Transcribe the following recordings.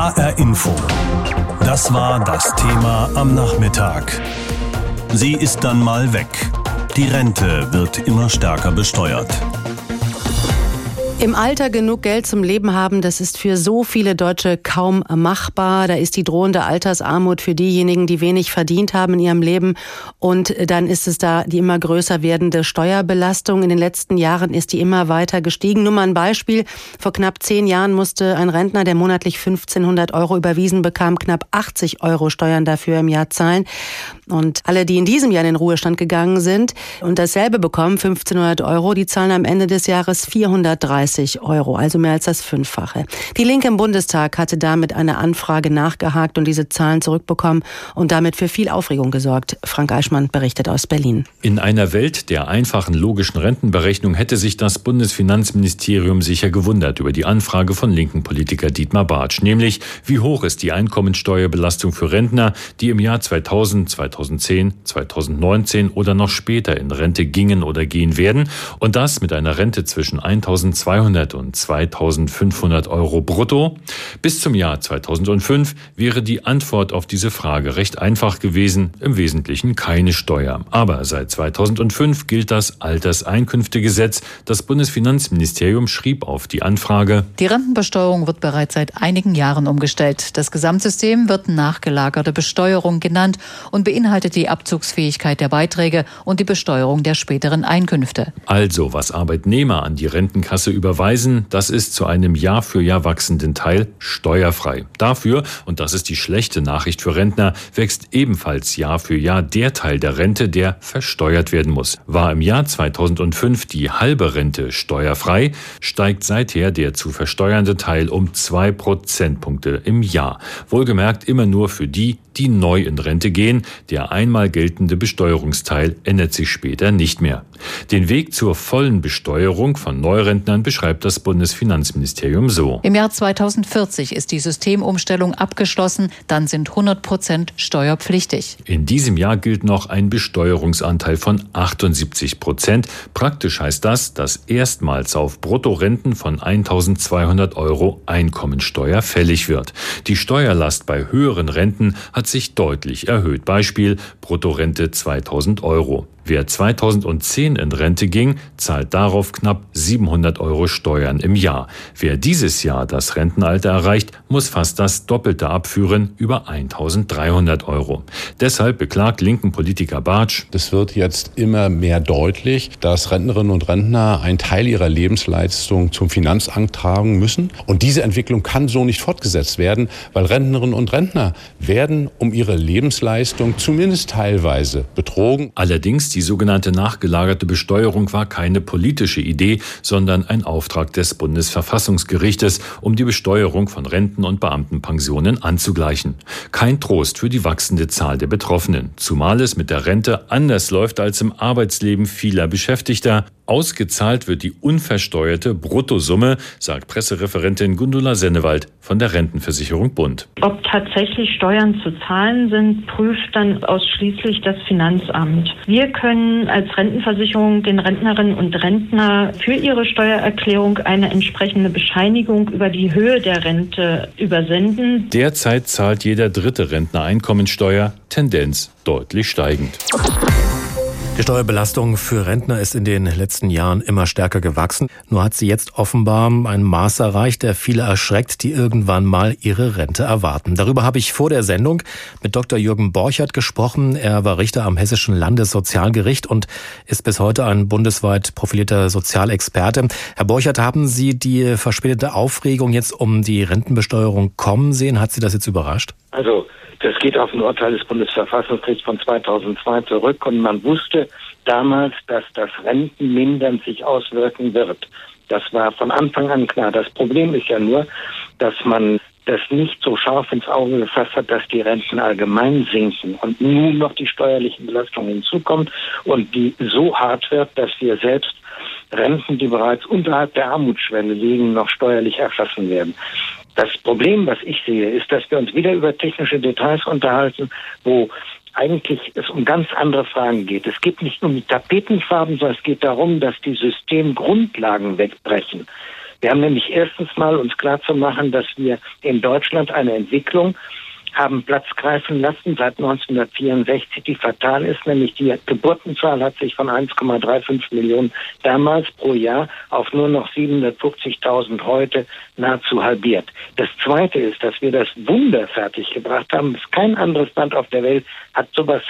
HR Info. Das war das Thema am Nachmittag. Sie ist dann mal weg. Die Rente wird immer stärker besteuert. Im Alter genug Geld zum Leben haben, das ist für so viele Deutsche kaum machbar. Da ist die drohende Altersarmut für diejenigen, die wenig verdient haben in ihrem Leben. Und dann ist es da die immer größer werdende Steuerbelastung. In den letzten Jahren ist die immer weiter gestiegen. Nur mal ein Beispiel. Vor knapp zehn Jahren musste ein Rentner, der monatlich 1500 Euro überwiesen bekam, knapp 80 Euro Steuern dafür im Jahr zahlen. Und alle, die in diesem Jahr in den Ruhestand gegangen sind und dasselbe bekommen, 1500 Euro, die zahlen am Ende des Jahres 430 Euro, also mehr als das Fünffache. Die Linke im Bundestag hatte damit eine Anfrage nachgehakt und diese Zahlen zurückbekommen und damit für viel Aufregung gesorgt. Frank Eichmann berichtet aus Berlin. In einer Welt der einfachen logischen Rentenberechnung hätte sich das Bundesfinanzministerium sicher gewundert über die Anfrage von linken Politiker Dietmar Bartsch, nämlich wie hoch ist die Einkommensteuerbelastung für Rentner, die im Jahr 2000, 2000 2010, 2019 oder noch später in Rente gingen oder gehen werden und das mit einer Rente zwischen 1200 und 2500 Euro brutto. Bis zum Jahr 2005 wäre die Antwort auf diese Frage recht einfach gewesen, im Wesentlichen keine Steuer. Aber seit 2005 gilt das Alterseinkünftegesetz. Das Bundesfinanzministerium schrieb auf die Anfrage, die Rentenbesteuerung wird bereits seit einigen Jahren umgestellt. Das Gesamtsystem wird nachgelagerte Besteuerung genannt und beinhaltet die Abzugsfähigkeit der Beiträge und die Besteuerung der späteren Einkünfte. Also, was Arbeitnehmer an die Rentenkasse überweisen, das ist zu einem Jahr für Jahr wachsenden Teil steuerfrei. Dafür, und das ist die schlechte Nachricht für Rentner, wächst ebenfalls Jahr für Jahr der Teil der Rente, der versteuert werden muss. War im Jahr 2005 die halbe Rente steuerfrei, steigt seither der zu versteuernde Teil um zwei Prozentpunkte im Jahr. Wohlgemerkt immer nur für die, die neu in Rente gehen. Der einmal geltende Besteuerungsteil ändert sich später nicht mehr. Den Weg zur vollen Besteuerung von Neurentnern beschreibt das Bundesfinanzministerium so. Im Jahr 2040 ist die Systemumstellung abgeschlossen, dann sind 100 Prozent steuerpflichtig. In diesem Jahr gilt noch ein Besteuerungsanteil von 78 Prozent. Praktisch heißt das, dass erstmals auf Bruttorenten von 1200 Euro Einkommensteuer fällig wird. Die Steuerlast bei höheren Renten hat sich deutlich erhöht. Beispiel Bruttorente 2000 Euro. Wer 2010 in Rente ging, zahlt darauf knapp 700 Euro Steuern im Jahr. Wer dieses Jahr das Rentenalter erreicht, muss fast das Doppelte abführen, über 1300 Euro. Deshalb beklagt linken Politiker Bartsch. Es wird jetzt immer mehr deutlich, dass Rentnerinnen und Rentner einen Teil ihrer Lebensleistung zum Finanzamt tragen müssen. Und diese Entwicklung kann so nicht fortgesetzt werden, weil Rentnerinnen und Rentner werden um ihre Lebensleistung zumindest teilweise betrogen. Allerdings die sogenannte nachgelagerte Besteuerung war keine politische Idee, sondern ein Auftrag des Bundesverfassungsgerichtes, um die Besteuerung von Renten und Beamtenpensionen anzugleichen. Kein Trost für die wachsende Zahl der Betroffenen, zumal es mit der Rente anders läuft als im Arbeitsleben vieler Beschäftigter. Ausgezahlt wird die unversteuerte Bruttosumme, sagt Pressereferentin Gundula Sennewald von der Rentenversicherung Bund. Ob tatsächlich Steuern zu zahlen sind, prüft dann ausschließlich das Finanzamt. Wir können als Rentenversicherung den Rentnerinnen und Rentner für ihre Steuererklärung eine entsprechende Bescheinigung über die Höhe der Rente übersenden. Derzeit zahlt jeder dritte Rentner Einkommensteuer, Tendenz deutlich steigend. Die Steuerbelastung für Rentner ist in den letzten Jahren immer stärker gewachsen. Nur hat sie jetzt offenbar ein Maß erreicht, der viele erschreckt, die irgendwann mal ihre Rente erwarten. Darüber habe ich vor der Sendung mit Dr. Jürgen Borchert gesprochen. Er war Richter am Hessischen Landessozialgericht und ist bis heute ein bundesweit profilierter Sozialexperte. Herr Borchert, haben Sie die verspätete Aufregung jetzt um die Rentenbesteuerung kommen sehen? Hat Sie das jetzt überrascht? Also das geht auf ein Urteil des Bundesverfassungsgerichts von 2002 zurück und man wusste damals, dass das Rentenmindern sich auswirken wird. Das war von Anfang an klar. Das Problem ist ja nur, dass man das nicht so scharf ins Auge gefasst hat, dass die Renten allgemein sinken und nun noch die steuerliche Belastung hinzukommt und die so hart wird, dass wir selbst Renten, die bereits unterhalb der Armutsschwelle liegen, noch steuerlich erfassen werden. Das Problem, was ich sehe, ist, dass wir uns wieder über technische Details unterhalten, wo eigentlich es um ganz andere Fragen geht. Es geht nicht um die Tapetenfarben, sondern es geht darum, dass die Systemgrundlagen wegbrechen. Wir haben nämlich erstens mal uns klar zu machen, dass wir in Deutschland eine Entwicklung haben Platz greifen lassen seit 1964, die fatal ist, nämlich die Geburtenzahl hat sich von 1,35 Millionen damals pro Jahr auf nur noch 750.000 heute nahezu halbiert. Das Zweite ist, dass wir das Wunder fertiggebracht haben. Kein anderes Land auf der Welt hat sowas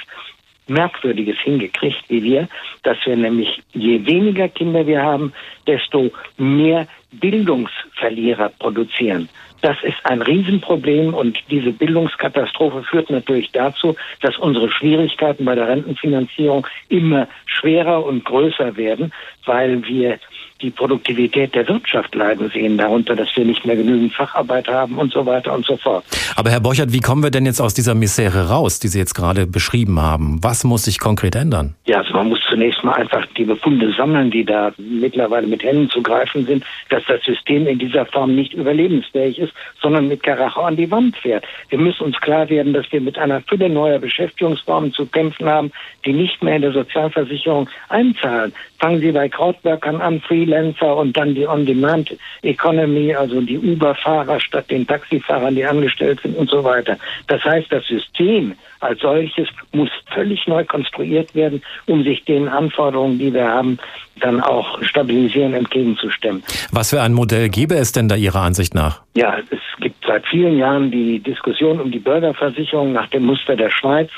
Merkwürdiges hingekriegt wie wir, dass wir nämlich je weniger Kinder wir haben, desto mehr Bildungsverlierer produzieren. Das ist ein Riesenproblem und diese Bildungskatastrophe führt natürlich dazu, dass unsere Schwierigkeiten bei der Rentenfinanzierung immer schwerer und größer werden, weil wir die Produktivität der Wirtschaft leiden sehen darunter, dass wir nicht mehr genügend Facharbeit haben und so weiter und so fort. Aber Herr Borchert, wie kommen wir denn jetzt aus dieser Misere raus, die Sie jetzt gerade beschrieben haben? Was muss sich konkret ändern? Ja, also man muss zunächst mal einfach die Befunde sammeln, die da mittlerweile mit Händen zu greifen sind, dass das System in dieser Form nicht überlebensfähig ist, sondern mit Karacho an die Wand fährt. Wir müssen uns klar werden, dass wir mit einer Fülle neuer Beschäftigungsformen zu kämpfen haben, die nicht mehr in der Sozialversicherung einzahlen. Fangen Sie bei Krautwerkern an, Freelancer und dann die On-Demand-Economy, also die Uber-Fahrer statt den Taxifahrern, die angestellt sind und so weiter. Das heißt, das System als solches muss völlig neu konstruiert werden, um sich den Anforderungen, die wir haben, dann auch stabilisieren entgegenzustimmen. Was für ein Modell gäbe es denn da Ihrer Ansicht nach? Ja, es gibt seit vielen Jahren die Diskussion um die Bürgerversicherung nach dem Muster der Schweiz.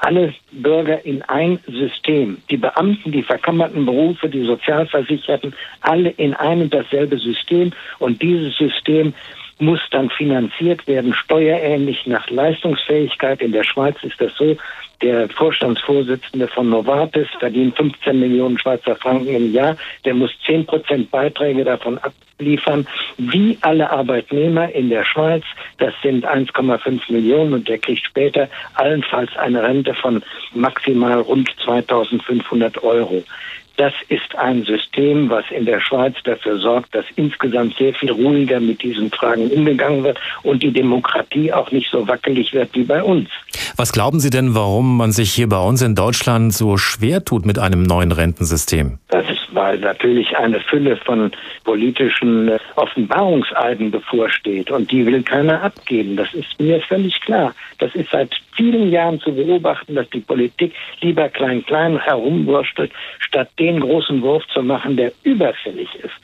Alle Bürger in ein System, die Beamten, die verkammerten Berufe, die Sozialversicherten, alle in ein und dasselbe System. Und dieses System muss dann finanziert werden, steuerähnlich nach Leistungsfähigkeit. In der Schweiz ist das so, der Vorstandsvorsitzende von Novartis verdient 15 Millionen Schweizer Franken im Jahr. Der muss 10 Prozent Beiträge davon abliefern, wie alle Arbeitnehmer in der Schweiz. Das sind 1,5 Millionen und der kriegt später allenfalls eine Rente von maximal rund 2500 Euro. Das ist ein System, was in der Schweiz dafür sorgt, dass insgesamt sehr viel ruhiger mit diesen Fragen umgegangen wird und die Demokratie auch nicht so wackelig wird wie bei uns. Was glauben Sie denn, warum man sich hier bei uns in Deutschland so schwer tut mit einem neuen Rentensystem? Das ist, weil natürlich eine Fülle von politischen äh, Offenbarungseiden bevorsteht und die will keiner abgeben. Das ist mir völlig klar. Das ist seit vielen Jahren zu beobachten, dass die Politik lieber klein-klein herumwurschtelt, statt den großen Wurf zu machen, der überfällig ist.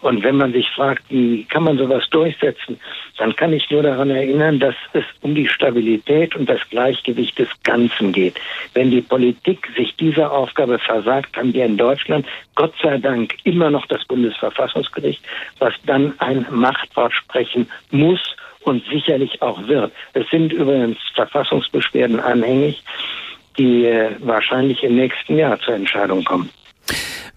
Und wenn man sich fragt, wie kann man sowas durchsetzen, dann kann ich nur daran erinnern, dass es um die Stabilität und das Gleichgewicht des Ganzen geht. Wenn die Politik sich dieser Aufgabe versagt, haben wir in Deutschland Gott sei Dank immer noch das Bundesverfassungsgericht, was dann ein Machtwort sprechen muss und sicherlich auch wird. Es sind übrigens Verfassungsbeschwerden anhängig, die äh, wahrscheinlich im nächsten Jahr zur Entscheidung kommen.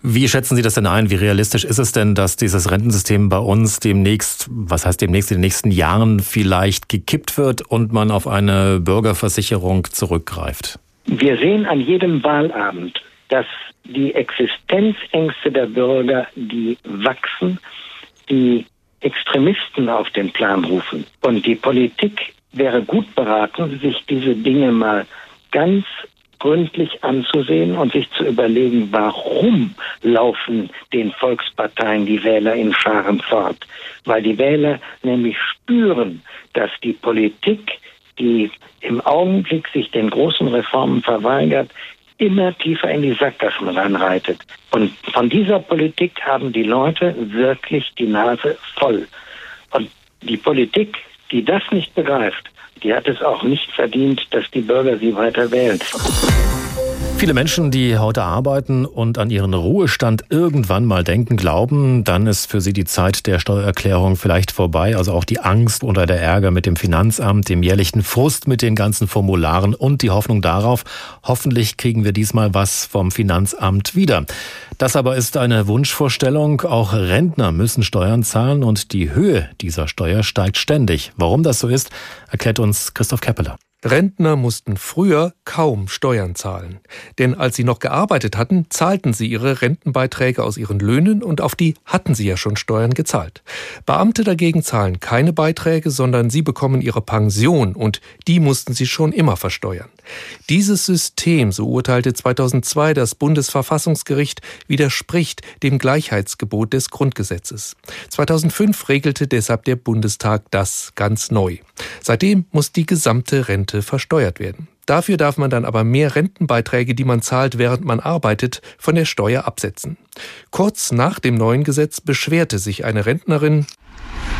Wie schätzen Sie das denn ein? Wie realistisch ist es denn, dass dieses Rentensystem bei uns demnächst, was heißt demnächst in den nächsten Jahren vielleicht gekippt wird und man auf eine Bürgerversicherung zurückgreift? Wir sehen an jedem Wahlabend, dass die Existenzängste der Bürger, die wachsen, die Extremisten auf den Plan rufen. Und die Politik wäre gut beraten, sich diese Dinge mal ganz gründlich anzusehen und sich zu überlegen, warum laufen den Volksparteien die Wähler in Scharen fort. Weil die Wähler nämlich spüren, dass die Politik, die im Augenblick sich den großen Reformen verweigert, immer tiefer in die Sackgassen reinreitet. Und von dieser Politik haben die Leute wirklich die Nase voll. Und die Politik, die das nicht begreift, die hat es auch nicht verdient, dass die Bürger sie weiter wählen. Viele Menschen, die heute arbeiten und an ihren Ruhestand irgendwann mal denken, glauben, dann ist für sie die Zeit der Steuererklärung vielleicht vorbei. Also auch die Angst oder der Ärger mit dem Finanzamt, dem jährlichen Frust mit den ganzen Formularen und die Hoffnung darauf, hoffentlich kriegen wir diesmal was vom Finanzamt wieder. Das aber ist eine Wunschvorstellung. Auch Rentner müssen Steuern zahlen und die Höhe dieser Steuer steigt ständig. Warum das so ist, erklärt uns Christoph Keppeler. Rentner mussten früher kaum Steuern zahlen. Denn als sie noch gearbeitet hatten, zahlten sie ihre Rentenbeiträge aus ihren Löhnen und auf die hatten sie ja schon Steuern gezahlt. Beamte dagegen zahlen keine Beiträge, sondern sie bekommen ihre Pension und die mussten sie schon immer versteuern. Dieses System, so urteilte 2002 das Bundesverfassungsgericht, widerspricht dem Gleichheitsgebot des Grundgesetzes. 2005 regelte deshalb der Bundestag das ganz neu. Seitdem muss die gesamte Rente versteuert werden. Dafür darf man dann aber mehr Rentenbeiträge, die man zahlt, während man arbeitet, von der Steuer absetzen. Kurz nach dem neuen Gesetz beschwerte sich eine Rentnerin,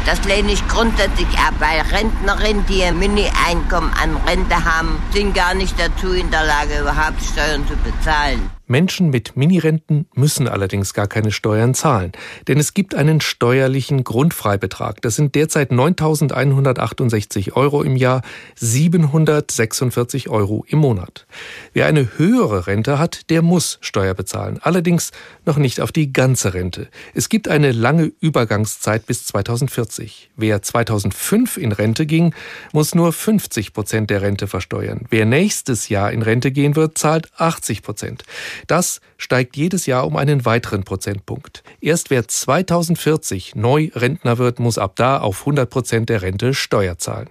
das lehne ich grundsätzlich ab, weil Rentnerinnen, die ein Mini-Einkommen an Rente haben, sind gar nicht dazu in der Lage, überhaupt Steuern zu bezahlen. Menschen mit Minirenten müssen allerdings gar keine Steuern zahlen, denn es gibt einen steuerlichen Grundfreibetrag. Das sind derzeit 9.168 Euro im Jahr, 746 Euro im Monat. Wer eine höhere Rente hat, der muss Steuer bezahlen, allerdings noch nicht auf die ganze Rente. Es gibt eine lange Übergangszeit bis 2040. Wer 2005 in Rente ging, muss nur 50 Prozent der Rente versteuern. Wer nächstes Jahr in Rente gehen wird, zahlt 80 Prozent. Das steigt jedes Jahr um einen weiteren Prozentpunkt. Erst wer 2040 neu Rentner wird, muss ab da auf 100 Prozent der Rente Steuer zahlen.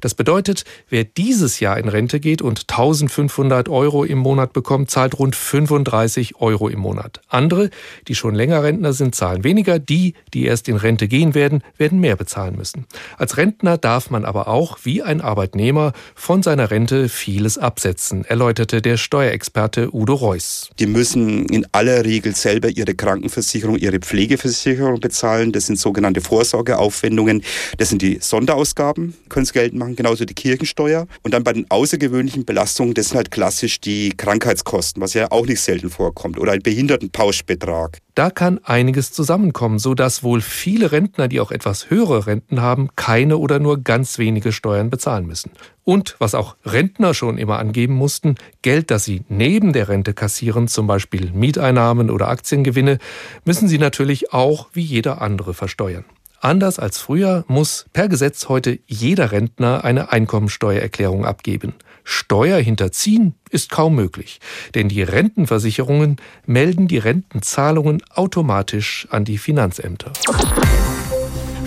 Das bedeutet, wer dieses Jahr in Rente geht und 1500 Euro im Monat bekommt, zahlt rund 35 Euro im Monat. Andere, die schon länger Rentner sind, zahlen weniger. Die, die erst in Rente gehen werden, werden mehr bezahlen müssen. Als Rentner darf man aber auch, wie ein Arbeitnehmer, von seiner Rente vieles absetzen, erläuterte der Steuerexperte Udo Reuss. Die müssen in aller Regel selber ihre Krankenversicherung, ihre Pflegeversicherung bezahlen. Das sind sogenannte Vorsorgeaufwendungen. Das sind die Sonderausgaben, können sie geltend machen, genauso die Kirchensteuer. Und dann bei den außergewöhnlichen Belastungen, das sind halt klassisch die Krankheitskosten, was ja auch nicht selten vorkommt, oder ein Behindertenpauschbetrag. Da kann einiges zusammenkommen, so dass wohl viele Rentner, die auch etwas höhere Renten haben, keine oder nur ganz wenige Steuern bezahlen müssen. Und was auch Rentner schon immer angeben mussten, Geld, das sie neben der Rente kassieren, zum Beispiel Mieteinnahmen oder Aktiengewinne, müssen sie natürlich auch wie jeder andere versteuern. Anders als früher muss per Gesetz heute jeder Rentner eine Einkommensteuererklärung abgeben. Steuer hinterziehen ist kaum möglich, denn die Rentenversicherungen melden die Rentenzahlungen automatisch an die Finanzämter.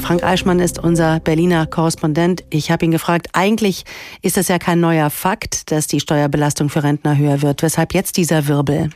Frank Eichmann ist unser Berliner Korrespondent. Ich habe ihn gefragt, eigentlich ist es ja kein neuer Fakt, dass die Steuerbelastung für Rentner höher wird. Weshalb jetzt dieser Wirbel?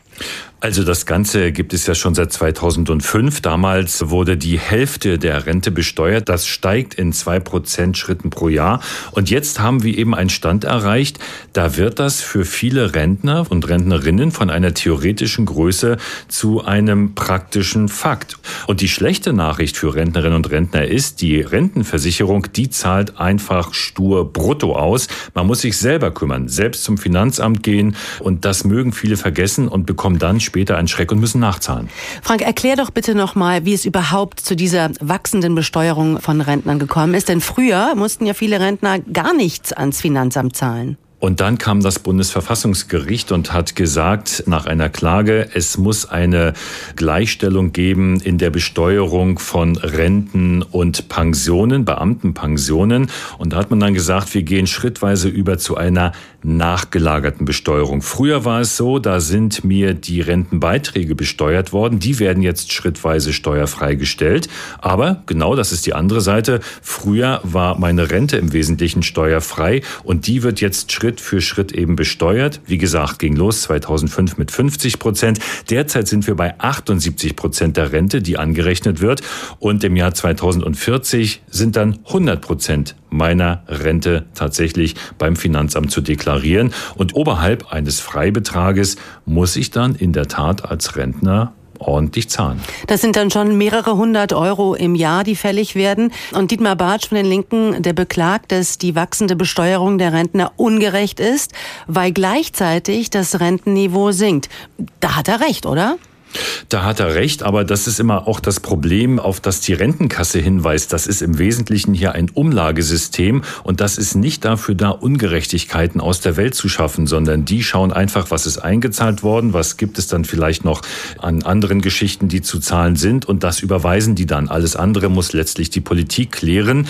Also das Ganze gibt es ja schon seit 2005. Damals wurde die Hälfte der Rente besteuert. Das steigt in zwei Prozent Schritten pro Jahr. Und jetzt haben wir eben einen Stand erreicht. Da wird das für viele Rentner und Rentnerinnen von einer theoretischen Größe zu einem praktischen Fakt. Und die schlechte Nachricht für Rentnerinnen und Rentner ist, die Rentenversicherung, die zahlt einfach stur brutto aus. Man muss sich selber kümmern, selbst zum Finanzamt gehen. Und das mögen viele vergessen und bekommen dann später einen Schreck und müssen nachzahlen. Frank, erklär doch bitte nochmal, wie es überhaupt zu dieser wachsenden Besteuerung von Rentnern gekommen ist. Denn früher mussten ja viele Rentner gar nichts ans Finanzamt zahlen. Und dann kam das Bundesverfassungsgericht und hat gesagt, nach einer Klage, es muss eine Gleichstellung geben in der Besteuerung von Renten und Pensionen, Beamtenpensionen. Und da hat man dann gesagt, wir gehen schrittweise über zu einer nachgelagerten Besteuerung. Früher war es so, da sind mir die Rentenbeiträge besteuert worden. Die werden jetzt schrittweise steuerfrei gestellt. Aber genau das ist die andere Seite. Früher war meine Rente im Wesentlichen steuerfrei und die wird jetzt Schritt Schritt für Schritt eben besteuert. Wie gesagt, ging los 2005 mit 50 Prozent. Derzeit sind wir bei 78 Prozent der Rente, die angerechnet wird. Und im Jahr 2040 sind dann 100 Prozent meiner Rente tatsächlich beim Finanzamt zu deklarieren. Und oberhalb eines Freibetrages muss ich dann in der Tat als Rentner ordentlich zahlen. Das sind dann schon mehrere hundert Euro im Jahr, die fällig werden. Und Dietmar Bartsch von den Linken, der beklagt, dass die wachsende Besteuerung der Rentner ungerecht ist, weil gleichzeitig das Rentenniveau sinkt. Da hat er recht, oder? Da hat er recht, aber das ist immer auch das Problem, auf das die Rentenkasse hinweist. Das ist im Wesentlichen hier ein Umlagesystem und das ist nicht dafür da, Ungerechtigkeiten aus der Welt zu schaffen, sondern die schauen einfach, was ist eingezahlt worden, was gibt es dann vielleicht noch an anderen Geschichten, die zu zahlen sind und das überweisen die dann. Alles andere muss letztlich die Politik klären.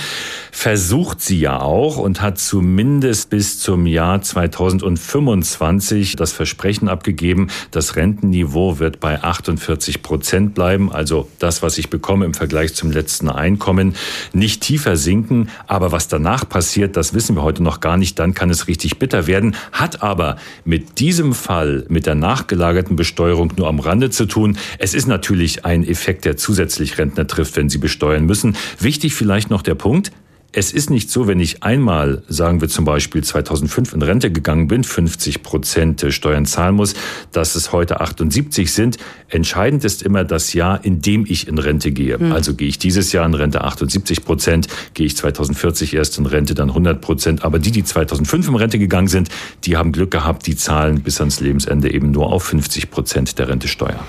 versucht sie ja auch und hat zumindest bis zum Jahr 2025 das Versprechen abgegeben, das Rentenniveau wird bei 48 Prozent bleiben, also das, was ich bekomme im Vergleich zum letzten Einkommen, nicht tiefer sinken. Aber was danach passiert, das wissen wir heute noch gar nicht. Dann kann es richtig bitter werden. Hat aber mit diesem Fall, mit der nachgelagerten Besteuerung nur am Rande zu tun. Es ist natürlich ein Effekt, der zusätzlich Rentner trifft, wenn sie besteuern müssen. Wichtig vielleicht noch der Punkt, es ist nicht so, wenn ich einmal, sagen wir zum Beispiel 2005 in Rente gegangen bin, 50 Prozent Steuern zahlen muss, dass es heute 78 sind. Entscheidend ist immer das Jahr, in dem ich in Rente gehe. Mhm. Also gehe ich dieses Jahr in Rente 78 Prozent, gehe ich 2040 erst in Rente dann 100 Prozent. Aber die, die 2005 in Rente gegangen sind, die haben Glück gehabt, die zahlen bis ans Lebensende eben nur auf 50 Prozent der Rentesteuer.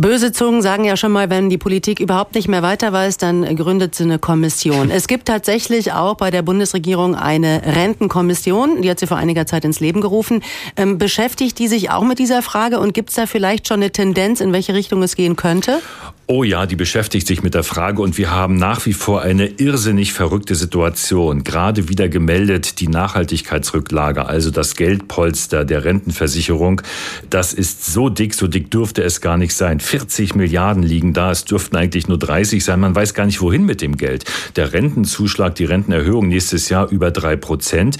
Böse Zungen sagen ja schon mal, wenn die Politik überhaupt nicht mehr weiter weiß, dann gründet sie eine Kommission. Es gibt tatsächlich auch bei der Bundesregierung eine Rentenkommission, die hat sie vor einiger Zeit ins Leben gerufen. Ähm, beschäftigt die sich auch mit dieser Frage und gibt es da vielleicht schon eine Tendenz, in welche Richtung es gehen könnte? Oh ja, die beschäftigt sich mit der Frage und wir haben nach wie vor eine irrsinnig verrückte Situation. Gerade wieder gemeldet die Nachhaltigkeitsrücklage, also das Geldpolster der Rentenversicherung. Das ist so dick, so dick dürfte es gar nicht sein. 40 Milliarden liegen da, es dürften eigentlich nur 30 sein. Man weiß gar nicht, wohin mit dem Geld. Der Rentenzuschlag, die Rentenerhöhung nächstes Jahr über drei Prozent.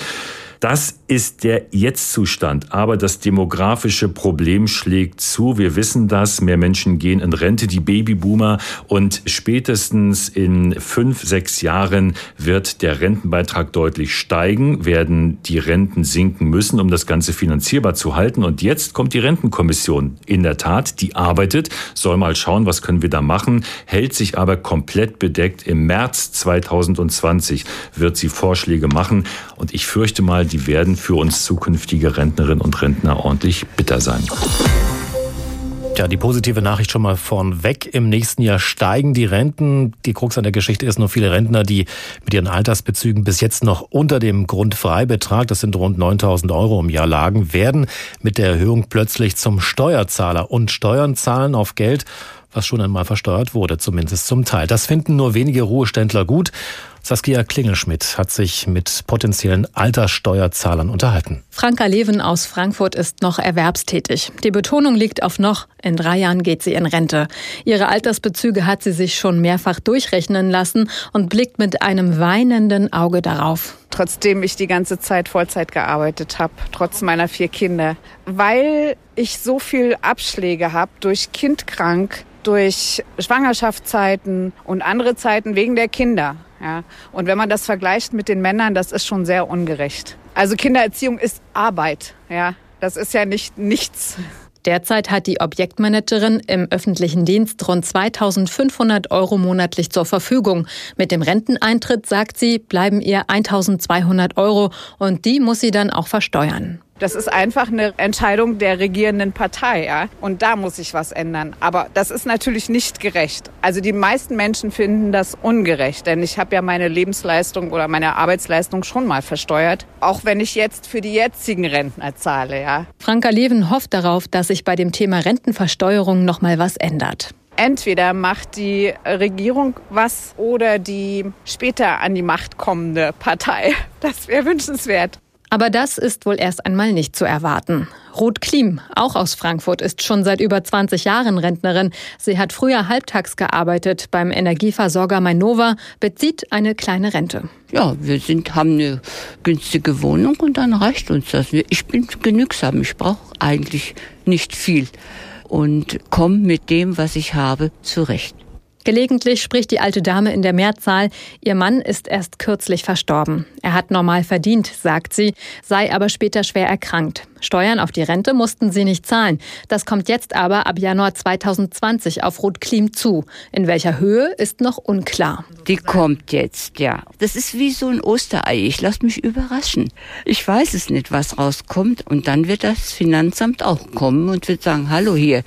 Das ist der Jetzt-Zustand. Aber das demografische Problem schlägt zu. Wir wissen das. Mehr Menschen gehen in Rente, die Babyboomer. Und spätestens in fünf, sechs Jahren wird der Rentenbeitrag deutlich steigen, werden die Renten sinken müssen, um das Ganze finanzierbar zu halten. Und jetzt kommt die Rentenkommission. In der Tat, die arbeitet, soll mal schauen, was können wir da machen, hält sich aber komplett bedeckt. Im März 2020 wird sie Vorschläge machen. Und ich fürchte mal, die werden für uns zukünftige Rentnerinnen und Rentner ordentlich bitter sein. Ja, die positive Nachricht schon mal vornweg. Im nächsten Jahr steigen die Renten. Die Krux an der Geschichte ist nur viele Rentner, die mit ihren Altersbezügen bis jetzt noch unter dem Grundfreibetrag, das sind rund 9000 Euro im Jahr lagen, werden mit der Erhöhung plötzlich zum Steuerzahler und Steuern zahlen auf Geld, was schon einmal versteuert wurde, zumindest zum Teil. Das finden nur wenige Ruheständler gut. Saskia Klingelschmidt hat sich mit potenziellen Alterssteuerzahlern unterhalten. Franka Leven aus Frankfurt ist noch erwerbstätig. Die Betonung liegt auf noch. In drei Jahren geht sie in Rente. Ihre Altersbezüge hat sie sich schon mehrfach durchrechnen lassen und blickt mit einem weinenden Auge darauf. Trotzdem ich die ganze Zeit Vollzeit gearbeitet habe, trotz meiner vier Kinder. Weil ich so viel Abschläge habe durch kindkrank, durch Schwangerschaftszeiten und andere Zeiten wegen der Kinder. Ja. Und wenn man das vergleicht mit den Männern, das ist schon sehr ungerecht. Also Kindererziehung ist Arbeit. Ja. Das ist ja nicht nichts. Derzeit hat die Objektmanagerin im öffentlichen Dienst rund 2500 Euro monatlich zur Verfügung. Mit dem Renteneintritt, sagt sie, bleiben ihr 1200 Euro und die muss sie dann auch versteuern. Das ist einfach eine Entscheidung der regierenden Partei, ja. Und da muss sich was ändern. Aber das ist natürlich nicht gerecht. Also die meisten Menschen finden das ungerecht, denn ich habe ja meine Lebensleistung oder meine Arbeitsleistung schon mal versteuert, auch wenn ich jetzt für die jetzigen Rentner zahle, ja. Franka Leven hofft darauf, dass sich bei dem Thema Rentenversteuerung noch mal was ändert. Entweder macht die Regierung was oder die später an die Macht kommende Partei. Das wäre wünschenswert. Aber das ist wohl erst einmal nicht zu erwarten. Ruth Klim, auch aus Frankfurt, ist schon seit über 20 Jahren Rentnerin. Sie hat früher halbtags gearbeitet beim Energieversorger Mainova, bezieht eine kleine Rente. Ja, wir sind, haben eine günstige Wohnung und dann reicht uns das. Ich bin genügsam, ich brauche eigentlich nicht viel und komme mit dem, was ich habe, zurecht. Gelegentlich spricht die alte Dame in der Mehrzahl. Ihr Mann ist erst kürzlich verstorben. Er hat normal verdient, sagt sie, sei aber später schwer erkrankt. Steuern auf die Rente mussten sie nicht zahlen. Das kommt jetzt aber ab Januar 2020 auf Ruth Klim zu. In welcher Höhe ist noch unklar. Die kommt jetzt, ja. Das ist wie so ein Osterei. Ich lasse mich überraschen. Ich weiß es nicht, was rauskommt. Und dann wird das Finanzamt auch kommen und wird sagen, hallo hier,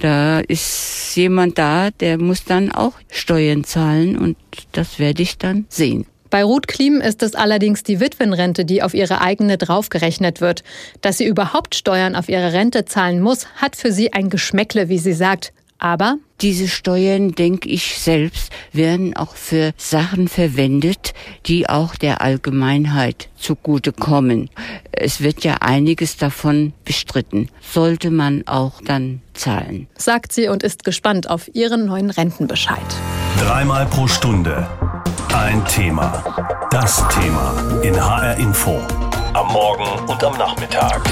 da ist jemand da, der muss dann auch Steuern zahlen und das werde ich dann sehen. Bei Ruth Klim ist es allerdings die Witwenrente, die auf ihre eigene draufgerechnet wird. Dass sie überhaupt Steuern auf ihre Rente zahlen muss, hat für sie ein Geschmäckle, wie sie sagt. Aber diese Steuern, denke ich selbst, werden auch für Sachen verwendet, die auch der Allgemeinheit zugutekommen. Es wird ja einiges davon bestritten. Sollte man auch dann zahlen. Sagt sie und ist gespannt auf ihren neuen Rentenbescheid. Dreimal pro Stunde ein Thema. Das Thema in HR Info. Am Morgen und am Nachmittag.